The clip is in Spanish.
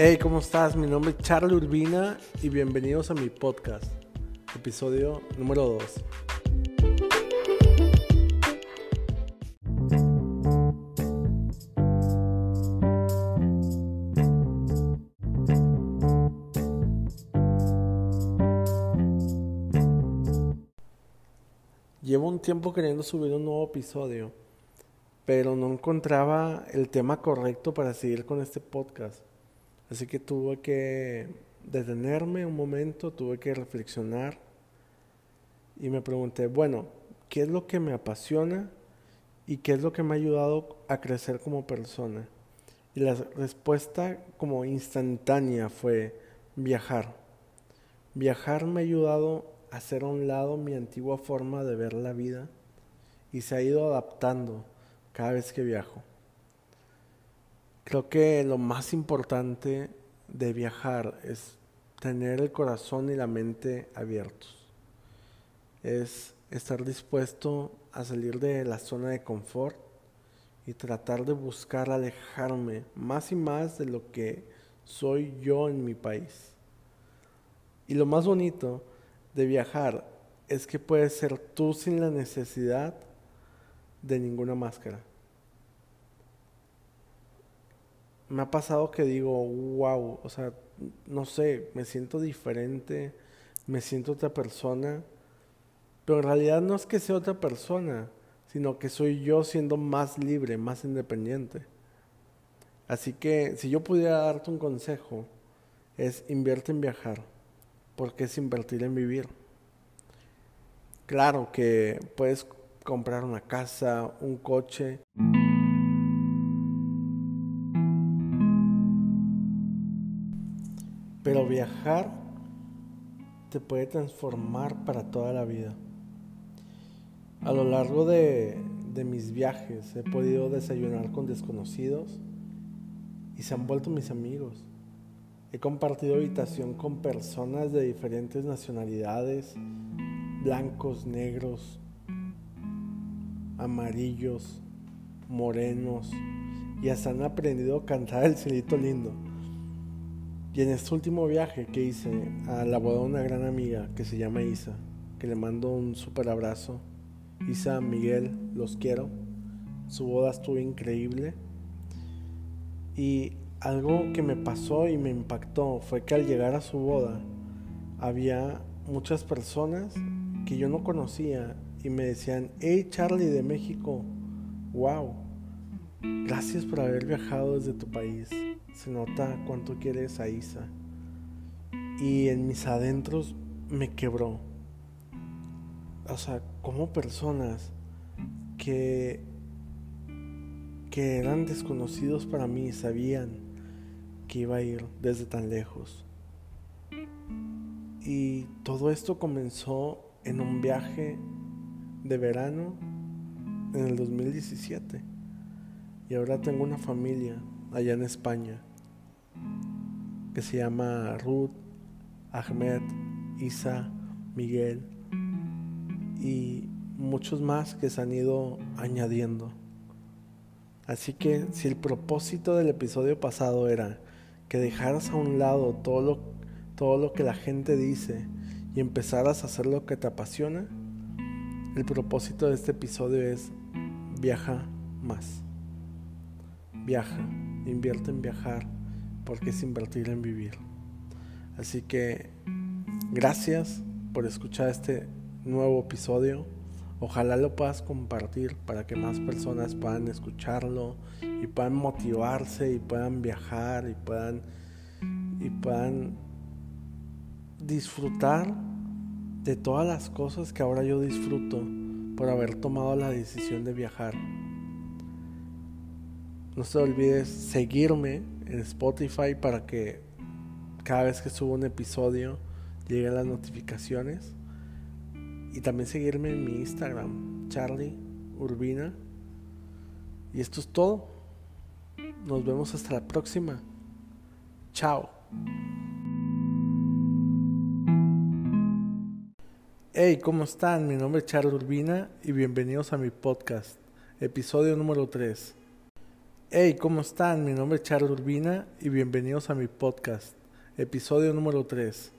Hey, ¿cómo estás? Mi nombre es Charlie Urbina y bienvenidos a mi podcast, episodio número 2. Llevo un tiempo queriendo subir un nuevo episodio, pero no encontraba el tema correcto para seguir con este podcast. Así que tuve que detenerme un momento, tuve que reflexionar y me pregunté, bueno, ¿qué es lo que me apasiona y qué es lo que me ha ayudado a crecer como persona? Y la respuesta como instantánea fue viajar. Viajar me ha ayudado a hacer a un lado mi antigua forma de ver la vida y se ha ido adaptando cada vez que viajo. Creo que lo más importante de viajar es tener el corazón y la mente abiertos. Es estar dispuesto a salir de la zona de confort y tratar de buscar alejarme más y más de lo que soy yo en mi país. Y lo más bonito de viajar es que puedes ser tú sin la necesidad de ninguna máscara. Me ha pasado que digo, wow, o sea, no sé, me siento diferente, me siento otra persona, pero en realidad no es que sea otra persona, sino que soy yo siendo más libre, más independiente. Así que si yo pudiera darte un consejo, es invierte en viajar, porque es invertir en vivir. Claro que puedes comprar una casa, un coche. Pero viajar te puede transformar para toda la vida. A lo largo de, mis viajes he podido desayunar con desconocidos y se han vuelto mis amigos. He compartido habitación con personas de diferentes nacionalidades, blancos, negros, amarillos, morenos, y hasta han aprendido a cantar el cielito lindo. Y en este último viaje que hice a la boda de una gran amiga que se llama Isa, que le mando un super abrazo. Isa, Miguel, los quiero. Su boda estuvo increíble. Y algo que me pasó y me impactó fue que al llegar a su boda había muchas personas que yo no conocía y me decían, hey Charlie de México, wow, gracias por haber viajado desde tu país se nota cuánto quieres a Isa. Y en mis adentros me quebró. O sea, como personas que, que eran desconocidos para mí sabían que iba a ir desde tan lejos. Y todo esto comenzó en un viaje de verano en el 2017. Y ahora tengo una familia allá en España que se llama Ruth, Ahmed, Isa, Miguel y muchos más que se han ido añadiendo. Así que si el propósito del episodio pasado era que dejaras a un lado todo lo, todo lo que la gente dice y empezaras a hacer lo que te apasiona, el propósito de este episodio es viaja más. Viaja, invierte en viajar porque es invertir en vivir. Así que gracias por escuchar este nuevo episodio. Ojalá lo puedas compartir para que más personas puedan escucharlo y puedan motivarse y puedan viajar y puedan y puedan disfrutar de todas las cosas que ahora yo disfruto por haber tomado la decisión de viajar. No se olvides seguirme en Spotify para que cada vez que subo un episodio lleguen las notificaciones. Y también seguirme en mi Instagram, Charlie Urbina. Y esto es todo. Nos vemos hasta la próxima. Chao. Hey, ¿cómo están? Mi nombre es Charlie Urbina y bienvenidos a mi podcast, episodio número 3. Hey, ¿cómo están? Mi nombre es Charles Urbina y bienvenidos a mi podcast, episodio número 3.